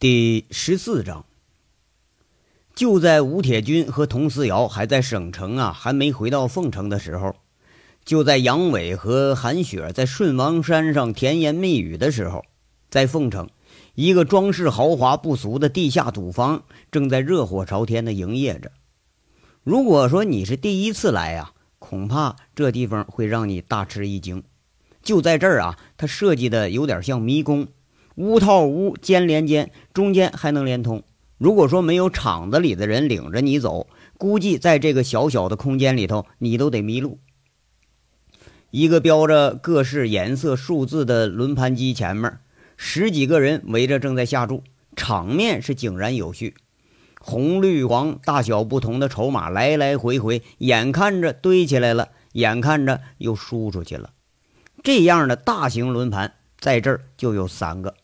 第十四章，就在吴铁军和佟思瑶还在省城啊，还没回到凤城的时候，就在杨伟和韩雪在顺王山上甜言蜜语的时候，在凤城，一个装饰豪华不俗的地下赌坊正在热火朝天的营业着。如果说你是第一次来呀，恐怕这地方会让你大吃一惊。就在这儿啊，它设计的有点像迷宫。屋套屋，间连间，中间还能连通。如果说没有厂子里的人领着你走，估计在这个小小的空间里头，你都得迷路。一个标着各式颜色、数字的轮盘机前面，十几个人围着正在下注，场面是井然有序。红、绿、黄，大小不同的筹码来来回回，眼看着堆起来了，眼看着又输出去了。这样的大型轮盘在这儿就有三个。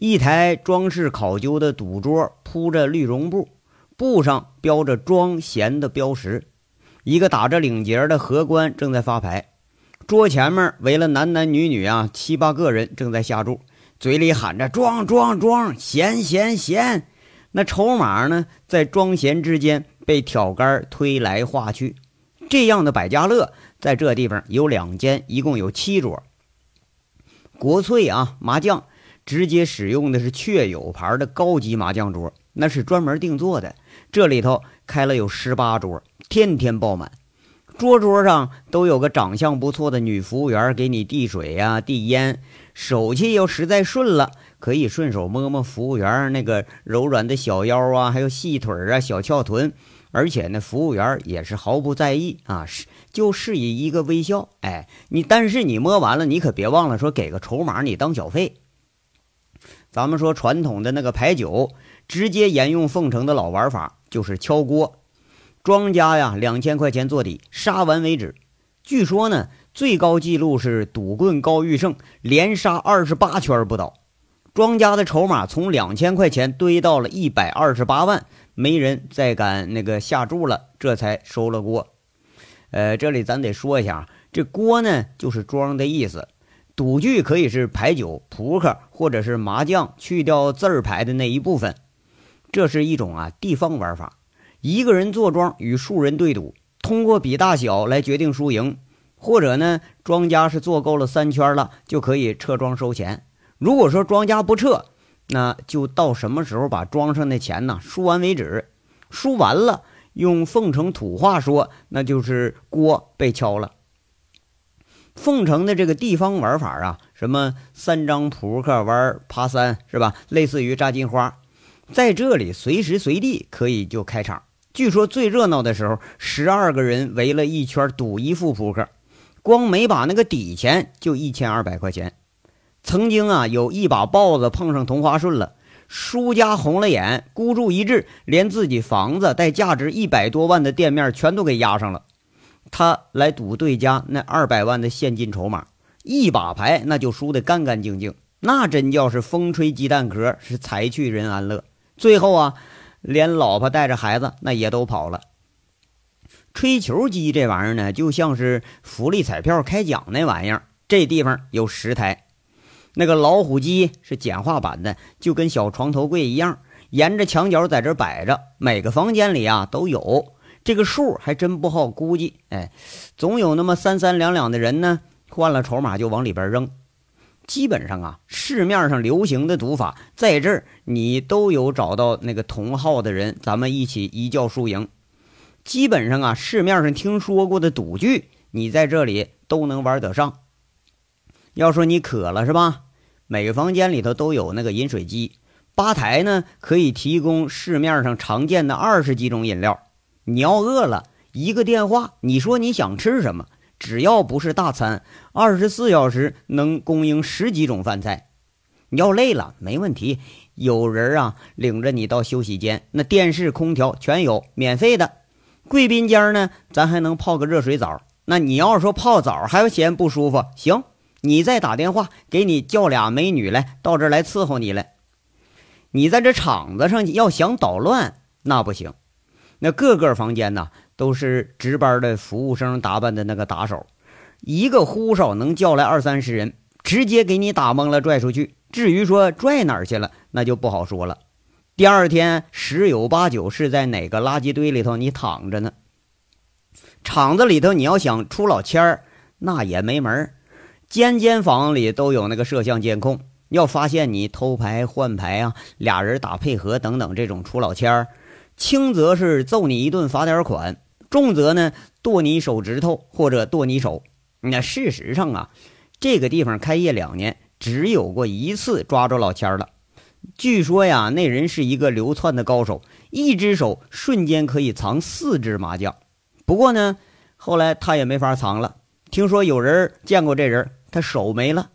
一台装饰考究的赌桌铺着绿绒布，布上标着“庄闲”的标识。一个打着领结的荷官正在发牌，桌前面围了男男女女啊七八个人正在下注，嘴里喊着“庄庄庄，闲闲闲”。那筹码呢，在庄闲之间被挑杆推来划去。这样的百家乐在这地方有两间，一共有七桌。国粹啊，麻将。直接使用的是确有牌的高级麻将桌，那是专门定做的。这里头开了有十八桌，天天爆满。桌桌上都有个长相不错的女服务员给你递水呀、递烟。手气要实在顺了，可以顺手摸摸服务员那个柔软的小腰啊，还有细腿啊、小翘臀。而且呢服务员也是毫不在意啊，是就示意一个微笑。哎，你但是你摸完了，你可别忘了说给个筹码，你当小费。咱们说传统的那个牌九，直接沿用凤城的老玩法，就是敲锅。庄家呀，两千块钱做底，杀完为止。据说呢，最高纪录是赌棍高玉胜连杀二十八圈不倒。庄家的筹码从两千块钱堆到了一百二十八万，没人再敢那个下注了，这才收了锅。呃，这里咱得说一下，这锅呢，就是庄的意思。赌具可以是牌九、扑克或者是麻将，去掉字儿牌的那一部分。这是一种啊地方玩法，一个人坐庄与数人对赌，通过比大小来决定输赢。或者呢，庄家是做够了三圈了，就可以撤庄收钱。如果说庄家不撤，那就到什么时候把庄上的钱呢输完为止。输完了，用凤城土话说，那就是锅被敲了。凤城的这个地方玩法啊，什么三张扑克玩爬三，是吧？类似于炸金花，在这里随时随地可以就开场。据说最热闹的时候，十二个人围了一圈赌一副扑克，光每把那个底钱就一千二百块钱。曾经啊，有一把豹子碰上同花顺了，输家红了眼，孤注一掷，连自己房子带价值一百多万的店面全都给押上了。他来赌对家那二百万的现金筹码，一把牌那就输得干干净净，那真叫是风吹鸡蛋壳，是财去人安乐。最后啊，连老婆带着孩子那也都跑了。吹球机这玩意儿呢，就像是福利彩票开奖那玩意儿，这地方有十台。那个老虎机是简化版的，就跟小床头柜一样，沿着墙角在这摆着，每个房间里啊都有。这个数还真不好估计，哎，总有那么三三两两的人呢，换了筹码就往里边扔。基本上啊，市面上流行的赌法，在这儿你都有找到那个同号的人，咱们一起一觉输赢。基本上啊，市面上听说过的赌具，你在这里都能玩得上。要说你渴了是吧？每个房间里头都有那个饮水机，吧台呢可以提供市面上常见的二十几种饮料。你要饿了，一个电话，你说你想吃什么？只要不是大餐，二十四小时能供应十几种饭菜。你要累了，没问题，有人啊领着你到休息间，那电视、空调全有，免费的。贵宾间呢，咱还能泡个热水澡。那你要是说泡澡还要嫌不舒服，行，你再打电话给你叫俩美女来到这儿来伺候你来。你在这场子上要想捣乱，那不行。那各个房间呢，都是值班的服务生打扮的那个打手，一个呼哨能叫来二三十人，直接给你打懵了，拽出去。至于说拽哪儿去了，那就不好说了。第二天十有八九是在哪个垃圾堆里头你躺着呢？厂子里头你要想出老千儿，那也没门儿。间间房里都有那个摄像监控，要发现你偷牌换牌啊，俩人打配合等等这种出老千儿，轻则是揍你一顿罚点款，重则呢剁你手指头或者剁你手。那事实上啊，这个地方开业两年，只有过一次抓着老千了。据说呀，那人是一个流窜的高手，一只手瞬间可以藏四只麻将。不过呢，后来他也没法藏了。听说有人见过这人，他手没了。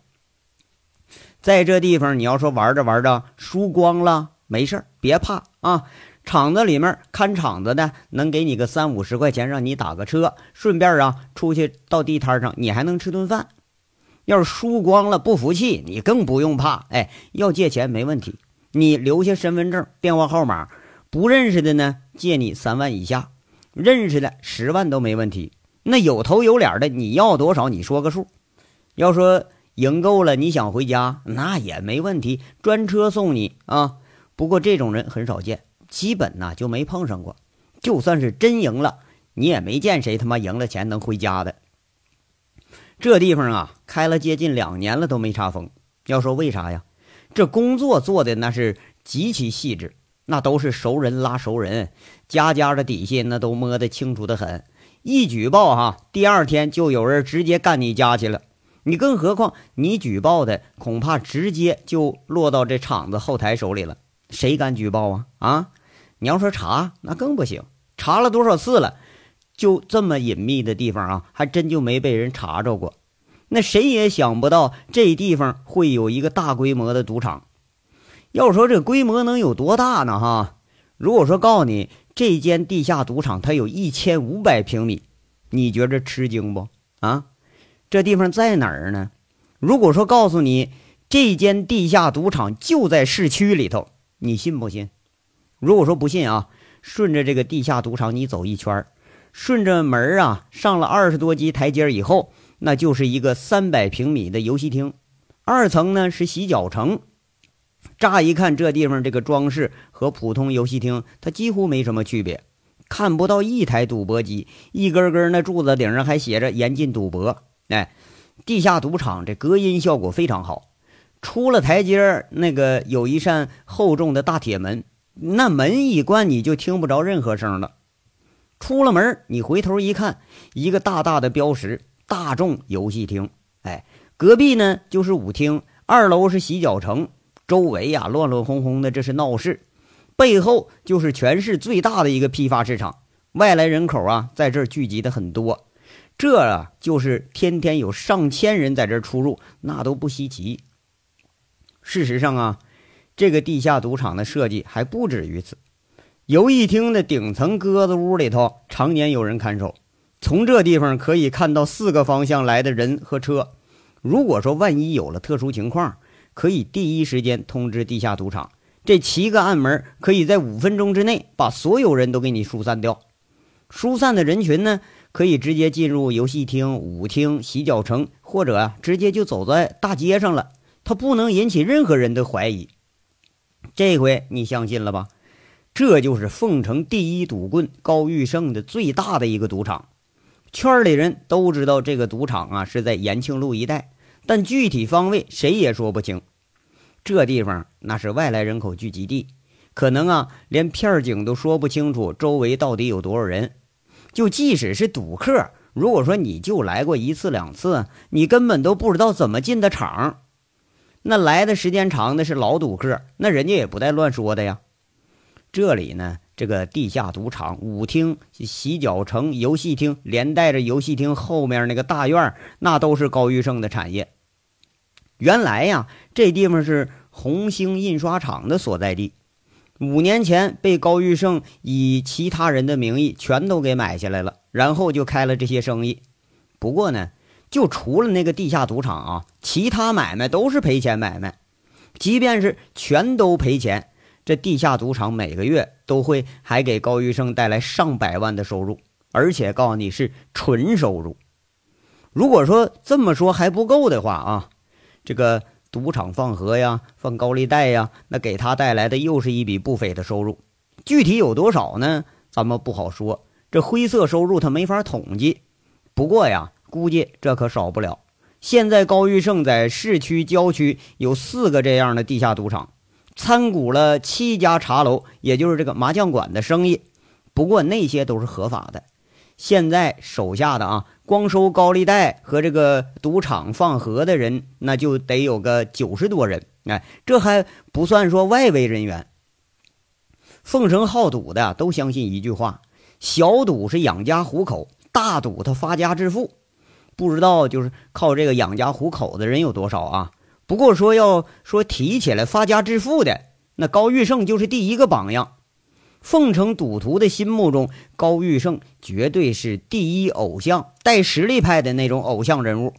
在这地方，你要说玩着玩着输光了，没事别怕啊。厂子里面看厂子的能给你个三五十块钱，让你打个车，顺便啊出去到地摊上，你还能吃顿饭。要是输光了不服气，你更不用怕。哎，要借钱没问题，你留下身份证、电话号码，不认识的呢借你三万以下，认识的十万都没问题。那有头有脸的，你要多少你说个数。要说赢够了，你想回家那也没问题，专车送你啊。不过这种人很少见。基本呐就没碰上过，就算是真赢了，你也没见谁他妈赢了钱能回家的。这地方啊，开了接近两年了都没查封。要说为啥呀？这工作做的那是极其细致，那都是熟人拉熟人，家家的底细那都摸得清楚的很。一举报哈，第二天就有人直接干你家去了。你更何况你举报的，恐怕直接就落到这厂子后台手里了。谁敢举报啊？啊？你要说查那更不行，查了多少次了，就这么隐秘的地方啊，还真就没被人查着过。那谁也想不到这地方会有一个大规模的赌场。要说这规模能有多大呢？哈，如果说告诉你这间地下赌场它有一千五百平米，你觉着吃惊不？啊，这地方在哪儿呢？如果说告诉你这间地下赌场就在市区里头，你信不信？如果说不信啊，顺着这个地下赌场你走一圈顺着门啊上了二十多级台阶以后，那就是一个三百平米的游戏厅，二层呢是洗脚城。乍一看这地方这个装饰和普通游戏厅它几乎没什么区别，看不到一台赌博机，一根根那柱子顶上还写着“严禁赌博”。哎，地下赌场这隔音效果非常好，出了台阶那个有一扇厚重的大铁门。那门一关，你就听不着任何声了。出了门，你回头一看，一个大大的标识“大众游戏厅”。哎，隔壁呢就是舞厅，二楼是洗脚城，周围呀乱乱哄哄的，这是闹市。背后就是全市最大的一个批发市场，外来人口啊在这儿聚集的很多。这啊就是天天有上千人在这出入，那都不稀奇。事实上啊。这个地下赌场的设计还不止于此，游戏厅的顶层鸽子屋里头常年有人看守，从这地方可以看到四个方向来的人和车。如果说万一有了特殊情况，可以第一时间通知地下赌场，这七个暗门可以在五分钟之内把所有人都给你疏散掉。疏散的人群呢，可以直接进入游戏厅、舞厅、洗脚城，或者，直接就走在大街上了。它不能引起任何人的怀疑。这回你相信了吧？这就是凤城第一赌棍高玉胜的最大的一个赌场，圈里人都知道这个赌场啊是在延庆路一带，但具体方位谁也说不清。这地方那是外来人口聚集地，可能啊连片警都说不清楚周围到底有多少人。就即使是赌客，如果说你就来过一次两次，你根本都不知道怎么进的场。那来的时间长的是老赌客，那人家也不带乱说的呀。这里呢，这个地下赌场、舞厅、洗脚城、游戏厅，连带着游戏厅后面那个大院那都是高玉胜的产业。原来呀，这地方是红星印刷厂的所在地，五年前被高玉胜以其他人的名义全都给买下来了，然后就开了这些生意。不过呢。就除了那个地下赌场啊，其他买卖都是赔钱买卖。即便是全都赔钱，这地下赌场每个月都会还给高玉胜带来上百万的收入，而且告诉你是纯收入。如果说这么说还不够的话啊，这个赌场放河呀、放高利贷呀，那给他带来的又是一笔不菲的收入。具体有多少呢？咱们不好说，这灰色收入他没法统计。不过呀，估计这可少不了。现在高玉胜在市区郊区有四个这样的地下赌场，参股了七家茶楼，也就是这个麻将馆的生意。不过那些都是合法的。现在手下的啊，光收高利贷和这个赌场放河的人，那就得有个九十多人。哎，这还不算说外围人员。奉城好赌的都相信一句话：小赌是养家糊口，大赌他发家致富。不知道就是靠这个养家糊口的人有多少啊？不过说要说提起来发家致富的，那高玉胜就是第一个榜样。凤城赌徒的心目中，高玉胜绝对是第一偶像，带实力派的那种偶像人物。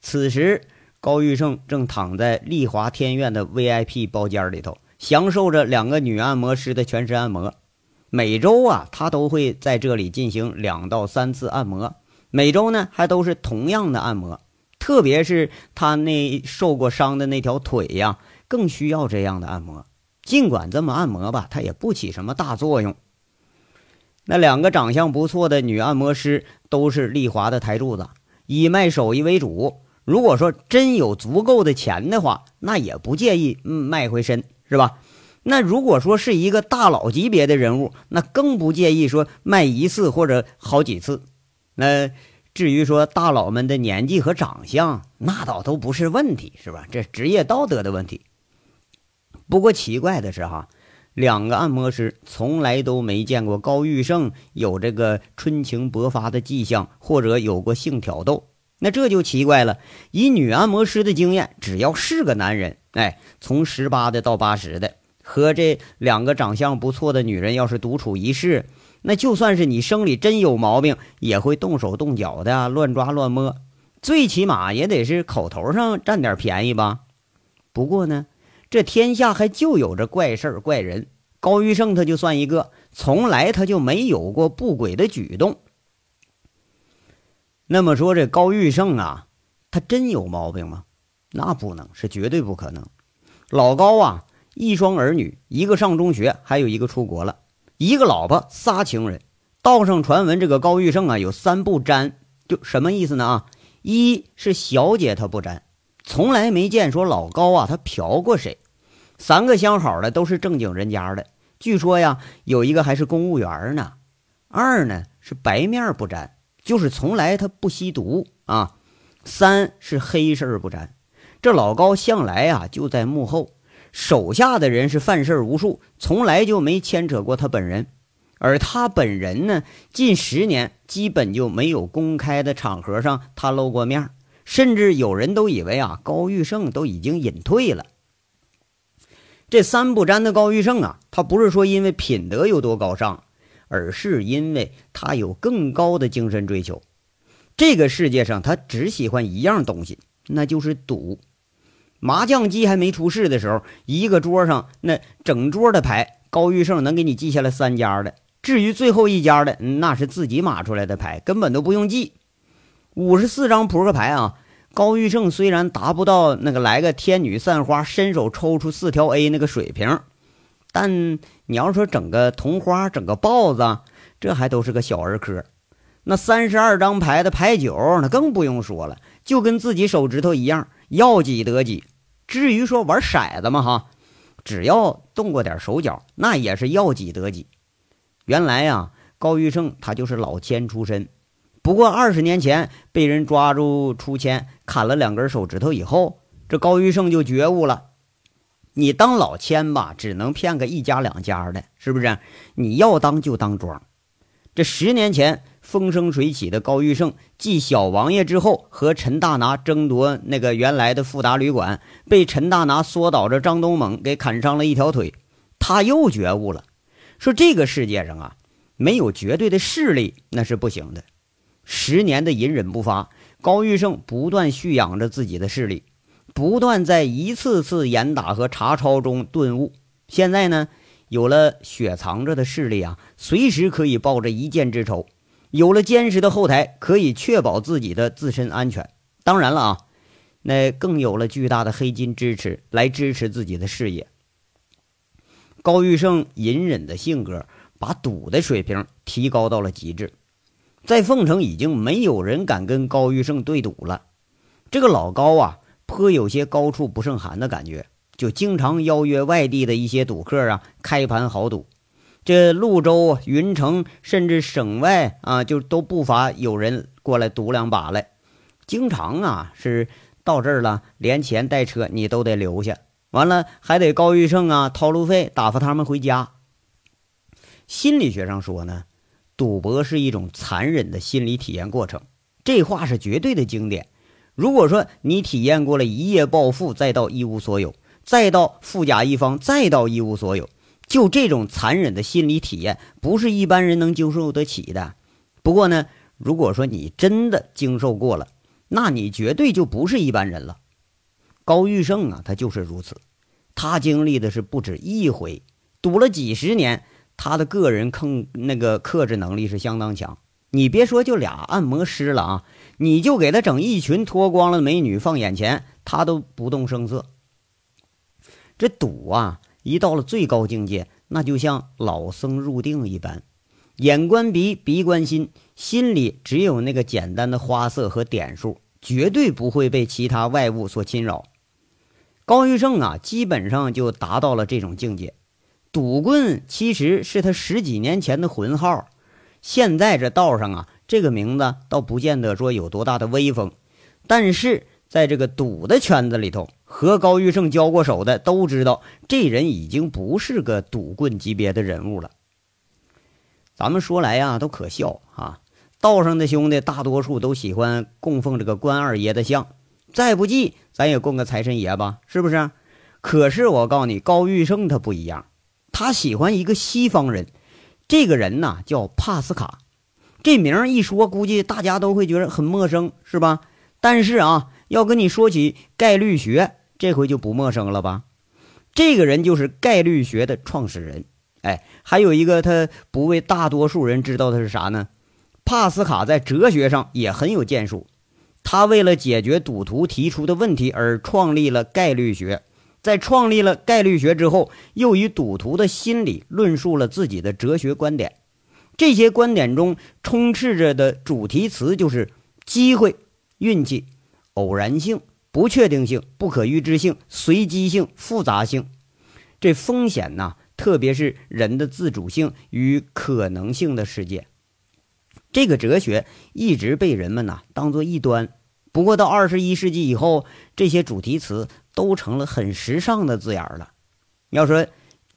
此时，高玉胜正躺在丽华天苑的 VIP 包间里头，享受着两个女按摩师的全身按摩。每周啊，他都会在这里进行两到三次按摩，每周呢还都是同样的按摩。特别是他那受过伤的那条腿呀，更需要这样的按摩。尽管这么按摩吧，他也不起什么大作用。那两个长相不错的女按摩师都是丽华的台柱子，以卖手艺为主。如果说真有足够的钱的话，那也不介意卖回身，是吧？那如果说是一个大佬级别的人物，那更不介意说卖一次或者好几次。那至于说大佬们的年纪和长相，那倒都不是问题，是吧？这职业道德的问题。不过奇怪的是，哈，两个按摩师从来都没见过高玉胜有这个春情勃发的迹象，或者有过性挑逗。那这就奇怪了。以女按摩师的经验，只要是个男人，哎，从十八的到八十的，和这两个长相不错的女人要是独处一室，那就算是你生理真有毛病，也会动手动脚的，乱抓乱摸，最起码也得是口头上占点便宜吧。不过呢。这天下还就有这怪事儿怪人，高玉胜他就算一个，从来他就没有过不轨的举动。那么说这高玉胜啊，他真有毛病吗？那不能，是绝对不可能。老高啊，一双儿女，一个上中学，还有一个出国了，一个老婆，仨情人。道上传闻这个高玉胜啊，有三不沾，就什么意思呢？啊，一是小姐他不沾。从来没见说老高啊，他嫖过谁？三个相好的都是正经人家的，据说呀，有一个还是公务员呢。二呢是白面不沾，就是从来他不吸毒啊。三是黑事不沾，这老高向来啊就在幕后，手下的人是犯事儿无数，从来就没牵扯过他本人。而他本人呢，近十年基本就没有公开的场合上他露过面。甚至有人都以为啊，高玉胜都已经隐退了。这三不沾的高玉胜啊，他不是说因为品德有多高尚，而是因为他有更高的精神追求。这个世界上，他只喜欢一样东西，那就是赌。麻将机还没出世的时候，一个桌上那整桌的牌，高玉胜能给你记下来三家的。至于最后一家的，那是自己码出来的牌，根本都不用记。五十四张扑克牌啊！高玉胜虽然达不到那个来个天女散花，伸手抽出四条 A 那个水平，但你要说整个同花、整个豹子，这还都是个小儿科。那三十二张牌的牌九，那更不用说了，就跟自己手指头一样，要几得几。至于说玩骰子嘛，哈，只要动过点手脚，那也是要几得几。原来呀，高玉胜他就是老千出身。不过二十年前被人抓住出千，砍了两根手指头以后，这高玉胜就觉悟了。你当老千吧，只能骗个一家两家的，是不是？你要当就当庄。这十年前风生水起的高玉胜继小王爷之后，和陈大拿争夺那个原来的富达旅馆，被陈大拿缩倒着张东猛给砍伤了一条腿，他又觉悟了，说这个世界上啊，没有绝对的势力那是不行的。十年的隐忍不发，高玉胜不断蓄养着自己的势力，不断在一次次严打和查抄中顿悟。现在呢，有了雪藏着的势力啊，随时可以报着一箭之仇；有了坚实的后台，可以确保自己的自身安全。当然了啊，那更有了巨大的黑金支持来支持自己的事业。高玉胜隐忍的性格，把赌的水平提高到了极致，在凤城已经没有人敢跟高玉胜对赌了。这个老高啊，颇有些高处不胜寒的感觉，就经常邀约外地的一些赌客啊开盘豪赌。这潞州、云城，甚至省外啊，就都不乏有人过来赌两把来。经常啊，是到这儿了，连钱带车你都得留下。完了还得高玉胜啊掏路费打发他们回家。心理学上说呢，赌博是一种残忍的心理体验过程，这话是绝对的经典。如果说你体验过了一夜暴富，再到一无所有，再到富甲一方，再到一无所有，就这种残忍的心理体验，不是一般人能经受得起的。不过呢，如果说你真的经受过了，那你绝对就不是一般人了。高玉胜啊，他就是如此。他经历的是不止一回，赌了几十年，他的个人控那个克制能力是相当强。你别说就俩按摩师了啊，你就给他整一群脱光了美女放眼前，他都不动声色。这赌啊，一到了最高境界，那就像老僧入定一般，眼观鼻，鼻观心，心里只有那个简单的花色和点数，绝对不会被其他外物所侵扰。高玉胜啊，基本上就达到了这种境界。赌棍其实是他十几年前的魂号，现在这道上啊，这个名字倒不见得说有多大的威风。但是在这个赌的圈子里头，和高玉胜交过手的都知道，这人已经不是个赌棍级别的人物了。咱们说来呀，都可笑啊！道上的兄弟大多数都喜欢供奉这个关二爷的像。再不济，咱也供个财神爷吧，是不是？可是我告诉你，高玉胜他不一样，他喜欢一个西方人，这个人呢叫帕斯卡。这名一说，估计大家都会觉得很陌生，是吧？但是啊，要跟你说起概率学，这回就不陌生了吧？这个人就是概率学的创始人。哎，还有一个他不为大多数人知道的是啥呢？帕斯卡在哲学上也很有建树。他为了解决赌徒提出的问题而创立了概率学，在创立了概率学之后，又以赌徒的心理论述了自己的哲学观点。这些观点中充斥着的主题词就是机会、运气、偶然性、不确定性、不可预知性、随机性、复杂性。这风险呐，特别是人的自主性与可能性的世界。这个哲学一直被人们呐当做异端，不过到二十一世纪以后，这些主题词都成了很时尚的字眼了。要说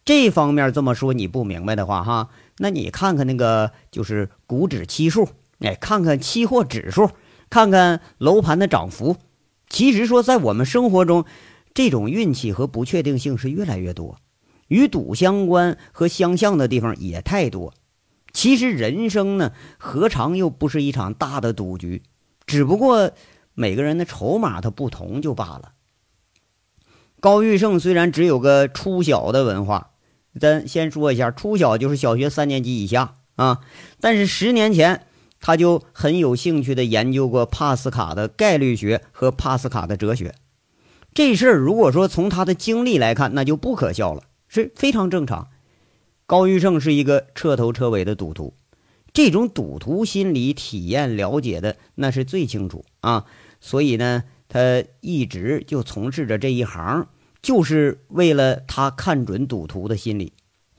这方面这么说你不明白的话，哈，那你看看那个就是股指期数，哎，看看期货指数，看看楼盘的涨幅。其实说在我们生活中，这种运气和不确定性是越来越多，与赌相关和相像的地方也太多。其实人生呢，何尝又不是一场大的赌局？只不过每个人的筹码它不同就罢了。高玉胜虽然只有个初小的文化，咱先说一下，初小就是小学三年级以下啊。但是十年前他就很有兴趣的研究过帕斯卡的概率学和帕斯卡的哲学。这事儿如果说从他的经历来看，那就不可笑了，是非常正常。高玉胜是一个彻头彻尾的赌徒，这种赌徒心理体验了解的那是最清楚啊，所以呢，他一直就从事着这一行，就是为了他看准赌徒的心理。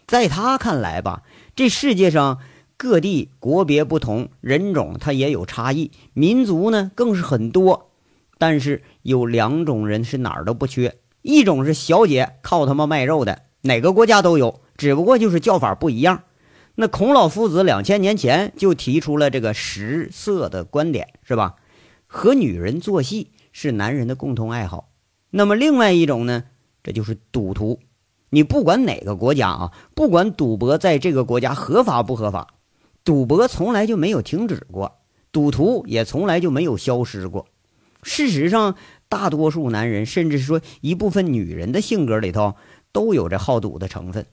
在他看来吧，这世界上各地国别不同，人种它也有差异，民族呢更是很多，但是有两种人是哪儿都不缺，一种是小姐靠他妈卖肉的，哪个国家都有。只不过就是叫法不一样。那孔老夫子两千年前就提出了这个食色的观点，是吧？和女人做戏是男人的共同爱好。那么另外一种呢，这就是赌徒。你不管哪个国家啊，不管赌博在这个国家合法不合法，赌博从来就没有停止过，赌徒也从来就没有消失过。事实上，大多数男人，甚至说一部分女人的性格里头，都有着好赌的成分。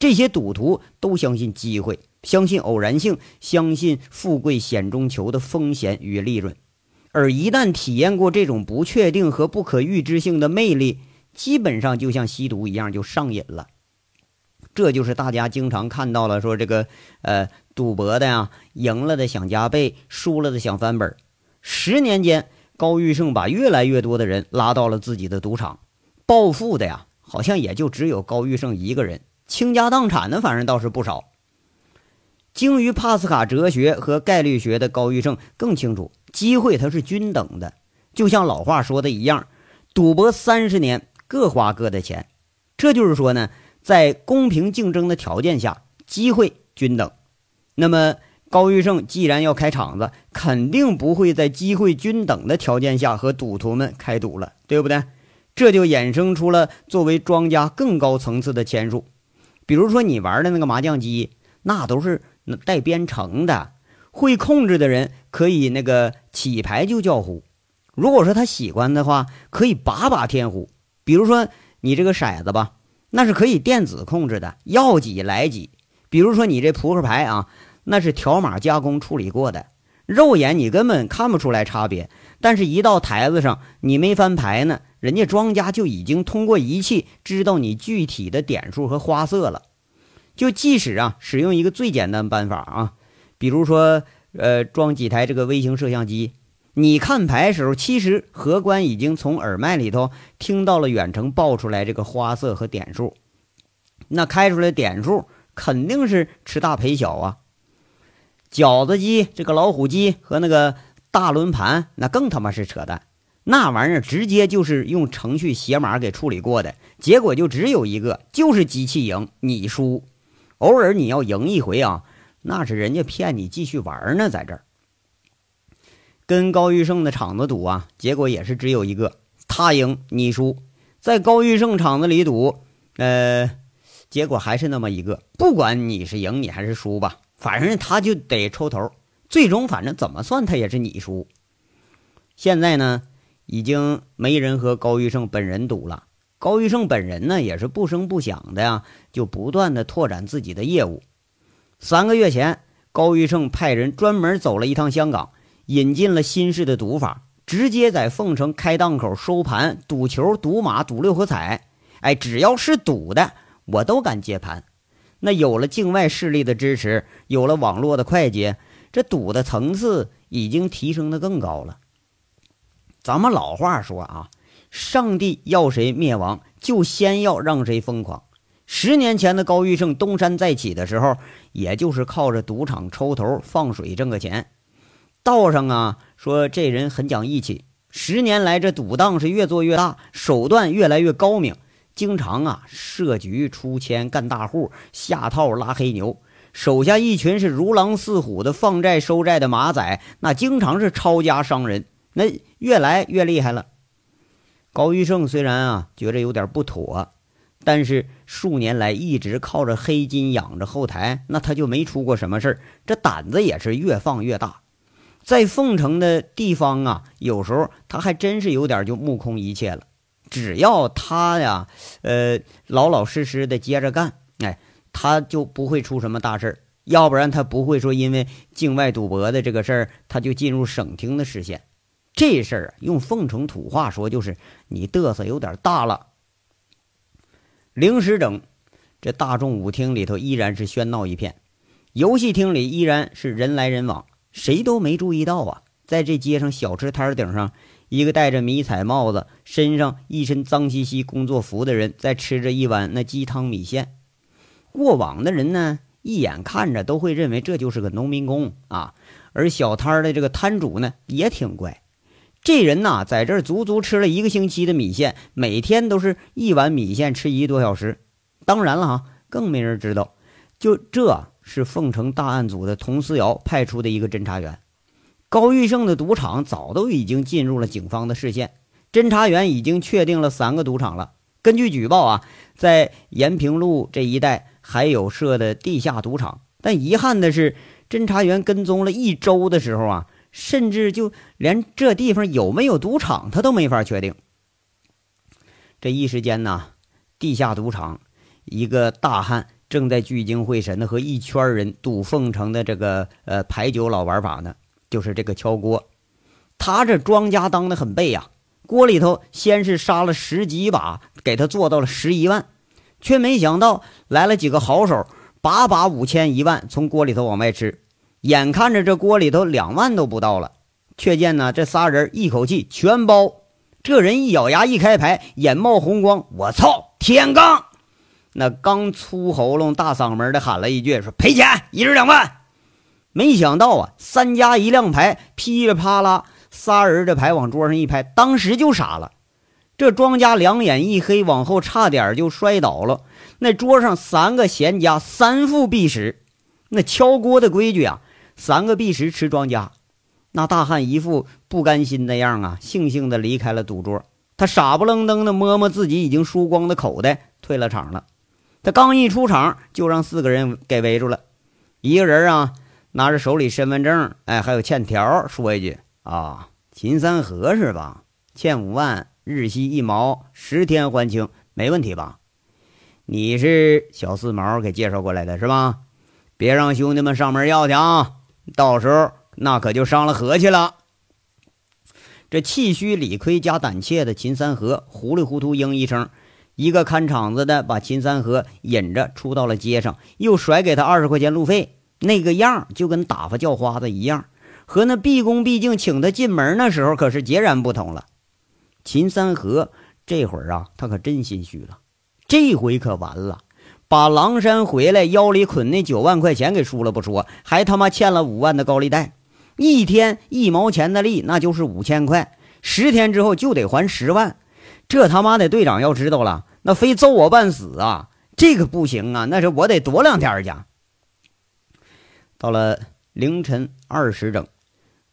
这些赌徒都相信机会，相信偶然性，相信富贵险中求的风险与利润。而一旦体验过这种不确定和不可预知性的魅力，基本上就像吸毒一样，就上瘾了。这就是大家经常看到了说这个呃赌博的呀，赢了的想加倍，输了的想翻本。十年间，高玉胜把越来越多的人拉到了自己的赌场，暴富的呀，好像也就只有高玉胜一个人，倾家荡产的反正倒是不少。精于帕斯卡哲学和概率学的高玉胜更清楚，机会它是均等的，就像老话说的一样，赌博三十年，各花各的钱。这就是说呢。在公平竞争的条件下，机会均等。那么高玉胜既然要开场子，肯定不会在机会均等的条件下和赌徒们开赌了，对不对？这就衍生出了作为庄家更高层次的签术。比如说你玩的那个麻将机，那都是带编程的，会控制的人可以那个起牌就叫胡。如果说他喜欢的话，可以把把天胡。比如说你这个骰子吧。那是可以电子控制的，要几来几。比如说你这扑克牌啊，那是条码加工处理过的，肉眼你根本看不出来差别。但是，一到台子上，你没翻牌呢，人家庄家就已经通过仪器知道你具体的点数和花色了。就即使啊，使用一个最简单办法啊，比如说呃，装几台这个微型摄像机。你看牌时候，其实荷官已经从耳麦里头听到了远程报出来这个花色和点数，那开出来点数肯定是吃大赔小啊。饺子机、这个老虎机和那个大轮盘，那更他妈是扯淡。那玩意儿直接就是用程序写码给处理过的，结果就只有一个，就是机器赢你输。偶尔你要赢一回啊，那是人家骗你继续玩呢，在这儿。跟高玉胜的场子赌啊，结果也是只有一个，他赢你输。在高玉胜场子里赌，呃，结果还是那么一个，不管你是赢你还是输吧，反正他就得抽头。最终反正怎么算他也是你输。现在呢，已经没人和高玉胜本人赌了。高玉胜本人呢，也是不声不响的呀，就不断的拓展自己的业务。三个月前，高玉胜派人专门走了一趟香港。引进了新式的赌法，直接在凤城开档口收盘，赌球、赌马、赌六合彩，哎，只要是赌的，我都敢接盘。那有了境外势力的支持，有了网络的快捷，这赌的层次已经提升的更高了。咱们老话说啊，上帝要谁灭亡，就先要让谁疯狂。十年前的高玉胜东山再起的时候，也就是靠着赌场抽头放水挣个钱。道上啊说这人很讲义气，十年来这赌档是越做越大，手段越来越高明，经常啊设局出千干大户，下套拉黑牛，手下一群是如狼似虎的放债收债的马仔，那经常是抄家伤人，那越来越厉害了。高玉胜虽然啊觉着有点不妥，但是数年来一直靠着黑金养着后台，那他就没出过什么事儿，这胆子也是越放越大。在凤城的地方啊，有时候他还真是有点就目空一切了。只要他呀，呃，老老实实的接着干，哎，他就不会出什么大事儿。要不然他不会说因为境外赌博的这个事儿，他就进入省厅的视线。这事儿啊，用凤城土话说就是你嘚瑟有点大了。零时整，这大众舞厅里头依然是喧闹一片，游戏厅里依然是人来人往。谁都没注意到啊，在这街上小吃摊顶上，一个戴着迷彩帽子、身上一身脏兮兮工作服的人在吃着一碗那鸡汤米线。过往的人呢，一眼看着都会认为这就是个农民工啊。而小摊的这个摊主呢，也挺怪。这人呐，在这儿足足吃了一个星期的米线，每天都是一碗米线吃一个多小时。当然了哈，更没人知道，就这。是凤城大案组的佟思瑶派出的一个侦查员，高玉胜的赌场早都已经进入了警方的视线。侦查员已经确定了三个赌场了。根据举报啊，在延平路这一带还有设的地下赌场。但遗憾的是，侦查员跟踪了一周的时候啊，甚至就连这地方有没有赌场他都没法确定。这一时间呢，地下赌场一个大汉。正在聚精会神的和一圈人赌凤城的这个呃牌九老玩法呢，就是这个敲锅。他这庄家当的很背呀，锅里头先是杀了十几把，给他做到了十一万，却没想到来了几个好手，把把五千一万从锅里头往外吃，眼看着这锅里头两万都不到了，却见呢这仨人一口气全包。这人一咬牙一开牌，眼冒红光，我操，天罡！那刚粗喉咙大嗓门的喊了一句：“说赔钱，一人两万。”没想到啊，三家一亮牌，噼里啪啦，仨人的牌往桌上一拍，当时就傻了。这庄家两眼一黑，往后差点就摔倒了。那桌上三个闲家，三副币石。那敲锅的规矩啊，三个币石吃庄家。那大汉一副不甘心的样啊，悻悻的离开了赌桌。他傻不愣登的摸摸自己已经输光的口袋，退了场了。他刚一出场，就让四个人给围住了。一个人啊，拿着手里身份证，哎，还有欠条，说一句：“啊，秦三河是吧？欠五万，日息一毛，十天还清，没问题吧？你是小四毛给介绍过来的是吧？别让兄弟们上门要去啊，到时候。”那可就伤了和气了。这气虚、理亏加胆怯的秦三河糊里糊涂应一声，一个看场子的把秦三河引着出到了街上，又甩给他二十块钱路费，那个样就跟打发叫花子一样，和那毕恭毕敬请他进门那时候可是截然不同了。秦三河这会儿啊，他可真心虚了，这回可完了，把狼山回来腰里捆那九万块钱给输了不说，还他妈欠了五万的高利贷。一天一毛钱的利，那就是五千块。十天之后就得还十万，这他妈的队长要知道了，那非揍我半死啊！这个不行啊，那是我得躲两天去。到了凌晨二时整，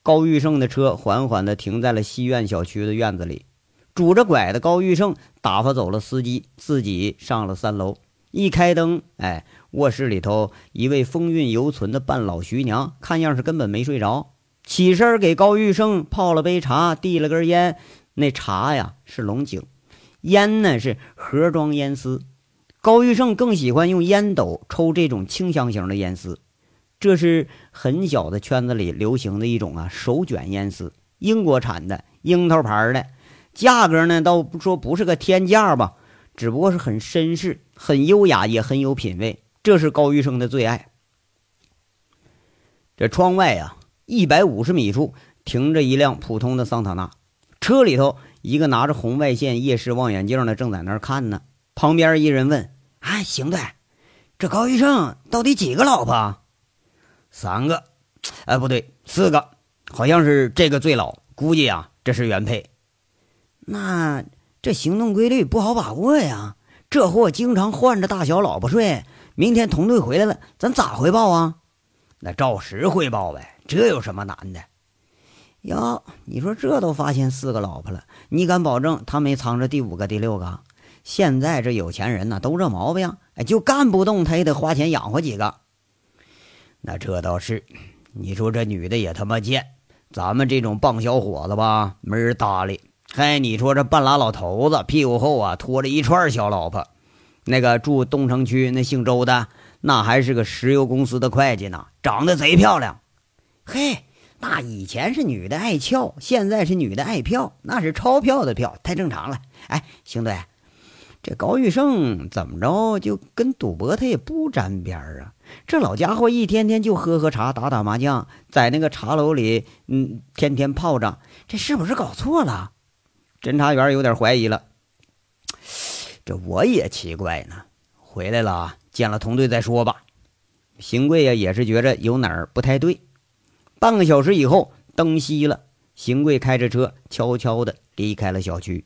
高玉胜的车缓缓地停在了西苑小区的院子里。拄着拐的高玉胜打发走了司机，自己上了三楼。一开灯，哎，卧室里头一位风韵犹存的半老徐娘，看样是根本没睡着。起身给高玉胜泡了杯茶，递了根烟。那茶呀是龙井，烟呢是盒装烟丝。高玉胜更喜欢用烟斗抽这种清香型的烟丝，这是很小的圈子里流行的一种啊手卷烟丝，英国产的，樱桃牌的，价格呢倒不说不是个天价吧，只不过是很绅士、很优雅，也很有品位。这是高玉生的最爱。这窗外呀。一百五十米处停着一辆普通的桑塔纳，车里头一个拿着红外线夜视望远镜的正在那儿看呢。旁边一人问：“哎，邢队，这高玉生到底几个老婆？”“三个，哎，不对，四个，好像是这个最老，估计啊这是原配。那这行动规律不好把握呀，这货经常换着大小老婆睡。明天同队回来了，咱咋汇报啊？那照实汇报呗。”这有什么难的？哟，你说这都发现四个老婆了，你敢保证他没藏着第五个、第六个？现在这有钱人呢，都这毛病，哎，就干不动，他也得花钱养活几个。那这倒是，你说这女的也他妈贱，咱们这种棒小伙子吧，没人搭理。嗨，你说这半拉老头子屁股后啊，拖着一串小老婆。那个住东城区那姓周的，那还是个石油公司的会计呢，长得贼漂亮。嘿，那以前是女的爱俏，现在是女的爱票，那是钞票的票，太正常了。哎，邢队，这高玉胜怎么着就跟赌博他也不沾边啊？这老家伙一天天就喝喝茶、打打麻将，在那个茶楼里，嗯，天天泡着，这是不是搞错了？侦查员有点怀疑了。这我也奇怪呢。回来了，见了同队再说吧。邢贵呀，也是觉着有哪儿不太对。半个小时以后，灯熄了，邢贵开着车悄悄地离开了小区。